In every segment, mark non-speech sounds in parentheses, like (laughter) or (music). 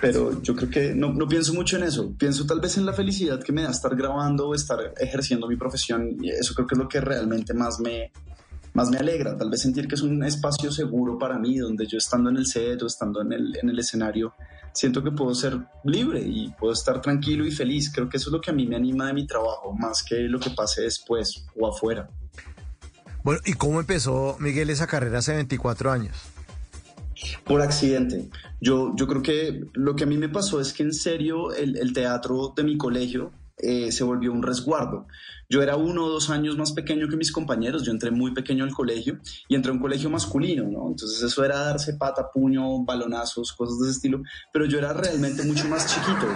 Pero yo creo que no, no pienso mucho en eso. Pienso tal vez en la felicidad que me da estar grabando o estar ejerciendo mi profesión. Y eso creo que es lo que realmente más me, más me alegra. Tal vez sentir que es un espacio seguro para mí, donde yo estando en el set o estando en el, en el escenario, siento que puedo ser libre y puedo estar tranquilo y feliz. Creo que eso es lo que a mí me anima de mi trabajo, más que lo que pase después o afuera. Bueno, ¿y cómo empezó Miguel esa carrera hace 24 años? Por accidente. Yo, yo creo que lo que a mí me pasó es que en serio el, el teatro de mi colegio eh, se volvió un resguardo. Yo era uno o dos años más pequeño que mis compañeros, yo entré muy pequeño al colegio y entré a un colegio masculino, ¿no? Entonces eso era darse pata, puño, balonazos, cosas de ese estilo, pero yo era realmente mucho más chiquito.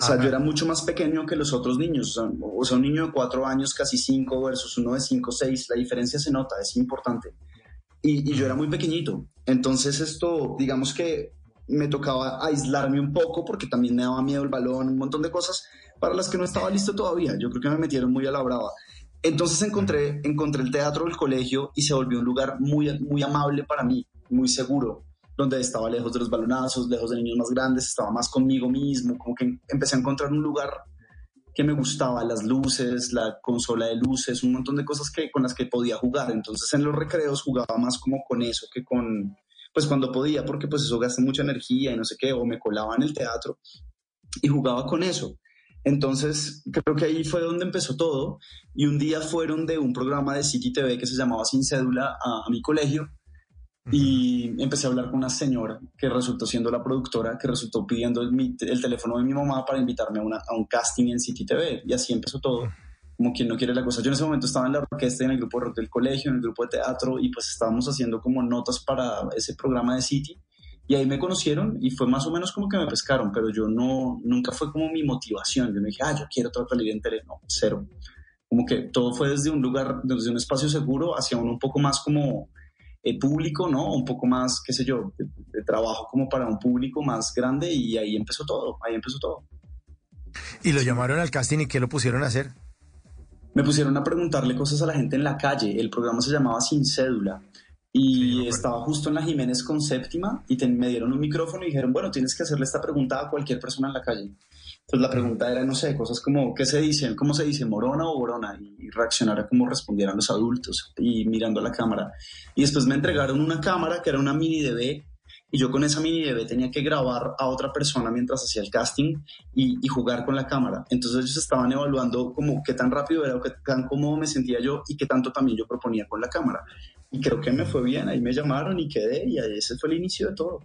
O sea, yo era mucho más pequeño que los otros niños. O sea, o sea, un niño de cuatro años, casi cinco, versus uno de cinco, seis, la diferencia se nota, es importante. Y, y yo era muy pequeñito. Entonces esto, digamos que me tocaba aislarme un poco porque también me daba miedo el balón, un montón de cosas para las que no estaba listo todavía. Yo creo que me metieron muy a la brava. Entonces encontré, encontré el teatro del colegio y se volvió un lugar muy, muy amable para mí, muy seguro, donde estaba lejos de los balonazos, lejos de niños más grandes, estaba más conmigo mismo, como que empecé a encontrar un lugar que me gustaba, las luces, la consola de luces, un montón de cosas que, con las que podía jugar. Entonces en los recreos jugaba más como con eso que con, pues cuando podía, porque pues eso gasta mucha energía y no sé qué, o me colaba en el teatro y jugaba con eso. Entonces, creo que ahí fue donde empezó todo. Y un día fueron de un programa de City TV que se llamaba Sin Cédula a, a mi colegio. Y empecé a hablar con una señora que resultó siendo la productora, que resultó pidiendo el, el teléfono de mi mamá para invitarme a, una- a un casting en City TV. Y así empezó todo, como quien no quiere la cosa. Yo en ese momento estaba en la orquesta, en el grupo de rock del colegio, en el grupo de teatro, y pues estábamos haciendo como notas para ese programa de City. Y ahí me conocieron y fue más o menos como que me pescaron, pero yo no, nunca fue como mi motivación. Yo no dije, ah, yo quiero tratar de en tele. No, cero. Como que todo fue desde un lugar, desde un espacio seguro hacia uno un poco más como eh, público, ¿no? Un poco más, qué sé yo, de, de trabajo como para un público más grande y ahí empezó todo, ahí empezó todo. Y lo llamaron al casting y ¿qué lo pusieron a hacer? Me pusieron a preguntarle cosas a la gente en la calle. El programa se llamaba Sin Cédula. Y estaba justo en la Jiménez con séptima y te- me dieron un micrófono y dijeron, bueno, tienes que hacerle esta pregunta a cualquier persona en la calle. Entonces la pregunta era, no sé, cosas como, ¿qué se dice? ¿Cómo se dice? ¿Morona o borona? Y reaccionar a cómo respondieran los adultos y mirando a la cámara. Y después me entregaron una cámara que era una mini DV y yo con esa mini DV tenía que grabar a otra persona mientras hacía el casting y, jugar con la cámara. Entonces ellos estaban evaluando como qué tan rápido era o qué tan cómodo me sentía yo y qué tanto también yo proponía con la cámara. Y creo que me fue bien, ahí me llamaron y quedé y ese fue el inicio de todo.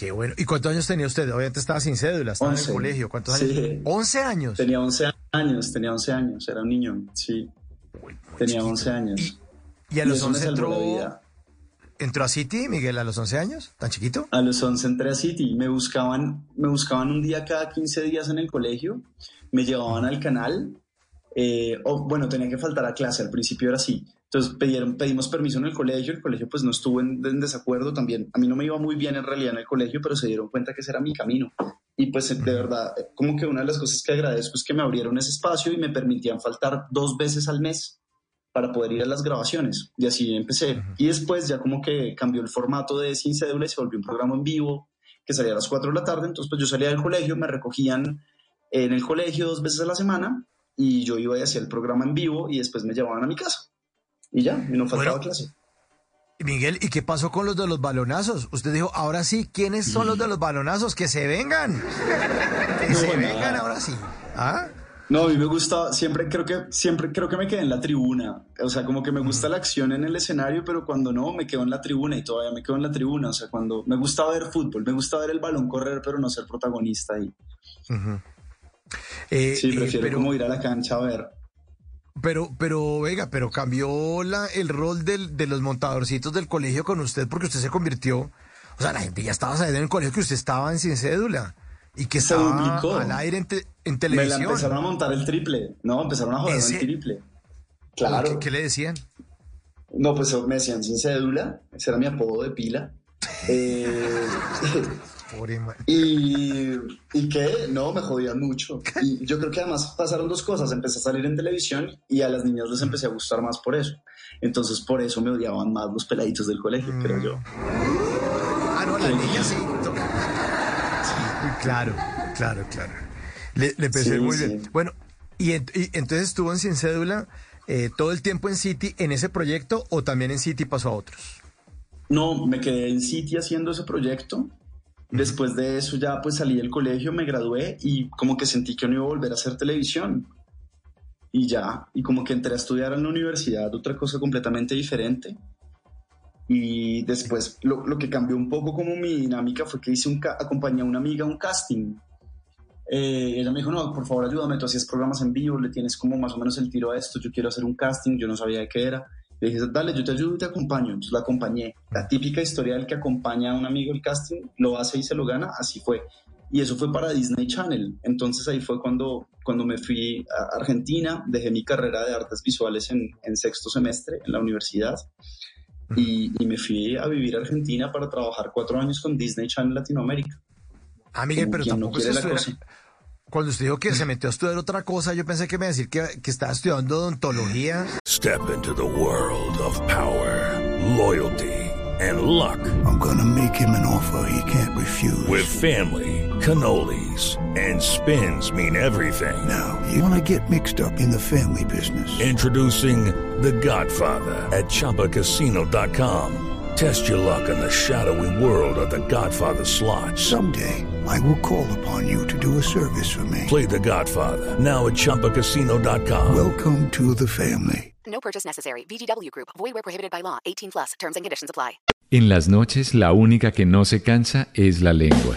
Qué bueno. ¿Y cuántos años tenía usted? Obviamente estaba sin cédula, estaba en el colegio. ¿Cuántos Sí. años? 11 años. Tenía 11 años, tenía 11 años, era un niño, sí. Tenía 11 años. Y, y a los me 11 salvó la entró, vida. entró a City, Miguel, a los 11 años, tan chiquito. A los 11 entré a City, me buscaban, me buscaban un día cada 15 días en el colegio, me llevaban al canal, eh, o bueno, tenía que faltar a clase, al principio era así. Entonces pidieron, pedimos permiso en el colegio, el colegio pues no estuvo en, en desacuerdo también. A mí no me iba muy bien en realidad en el colegio, pero se dieron cuenta que ese era mi camino. Y pues de verdad, eh, como que una de las cosas que agradezco es que me abrieron ese espacio y me permitían faltar dos veces al mes para poder ir a las grabaciones. Y así empecé. Y después ya como que cambió el formato de Sin Cédula y se volvió un programa en vivo que salía a las 4 de la tarde. Entonces pues yo salía del colegio, me recogían en el colegio dos veces a la semana y yo iba y hacía el programa en vivo y después me llevaban a mi casa. Y ya, y no faltaba Bueno. clase. Miguel, ¿y qué pasó con los de los balonazos? Usted dijo, ahora sí, ¿quiénes son los de los balonazos? Que se vengan. Que se No, vengan nada. ahora sí. ¿Ah? No, a mí me gusta, siempre creo que siempre creo que me quedé en la tribuna. O sea, como que me gusta la acción en el escenario, pero cuando no, me quedo en la tribuna y todavía me quedo en la tribuna. O sea, cuando me gusta ver fútbol, me gusta ver el balón correr, pero no ser protagonista ahí. Eh, Sí, eh, prefiero pero, como ir a la cancha a ver. Pero, pero, venga, pero cambió la, el rol del- de los montadorcitos del colegio con usted porque usted se convirtió. O sea, la gente ya estaba sabiendo en el colegio que usted estaba en sin cédula y que Se estaba duplicó. al aire en, te- en Me la televisión. empezaron a montar el triple, ¿no? Empezaron a joder ¿Ese? el triple. ¿Qué, Claro. qué le decían? No, pues me decían sin cédula, ese era mi apodo de pila. Eh, (laughs) Pobre y, y que no, me jodían mucho. Y yo creo que además pasaron dos cosas. Empecé a salir en televisión y a las niñas les empecé a gustar más por eso. Entonces por eso me odiaban más los peladitos del colegio, creo yo. Ah, no, la niña sí. Claro, claro, claro. Le, le empecé Sí, muy sí. bien. Bueno, y, ent- y entonces estuvo en Sin Cédula eh, todo el tiempo en City en ese proyecto o también en City pasó a otros. No, me quedé en City haciendo ese proyecto. Después de eso ya pues salí del colegio, me gradué y como que sentí que no iba a volver a hacer televisión. Y ya, y como que entré a estudiar en la universidad otra cosa completamente diferente. Y después lo, lo que cambió un poco como mi dinámica fue que hice un acompañé a una amiga un casting. Eh, ella me dijo, no, por favor ayúdame, tú hacías programas en vivo, le tienes como más o menos el tiro a esto, yo quiero hacer un casting, yo no sabía de qué era. Le dije, dale, yo te ayudo y te acompaño. Entonces la acompañé. La típica historia del que acompaña a un amigo el casting, lo hace y se lo gana, así fue. Y eso fue para Disney Channel. Entonces ahí fue cuando, cuando me fui a Argentina, dejé mi carrera de artes visuales en, en sexto semestre en la universidad y, y me fui a vivir a Argentina para trabajar cuatro años con Disney Channel Latinoamérica. Ah, Miguel, Como pero quien no tampoco es quiere la estudiar- cosa. Cuando usted dijo que se metió a estudiar otra cosa, yo pensé que me iba a decir que, que estaba estudiando odontología. Step into the world of power, loyalty, and luck. I'm gonna make him an offer he can't refuse. With family, cannolis, and spins mean everything. now, you wanna get mixed up in the family business. Introducing The Godfather at ChumbaCasino.com. Test your luck in the shadowy world of The Godfather slot. Someday, I will call upon you to do a service for me. Play The Godfather now at ChumbaCasino.com. Welcome to the family. No purchase necessary. VGW Group. Void where prohibited by law. 18 plus. Terms and conditions apply. En las noches la única que no se cansa es la lengua.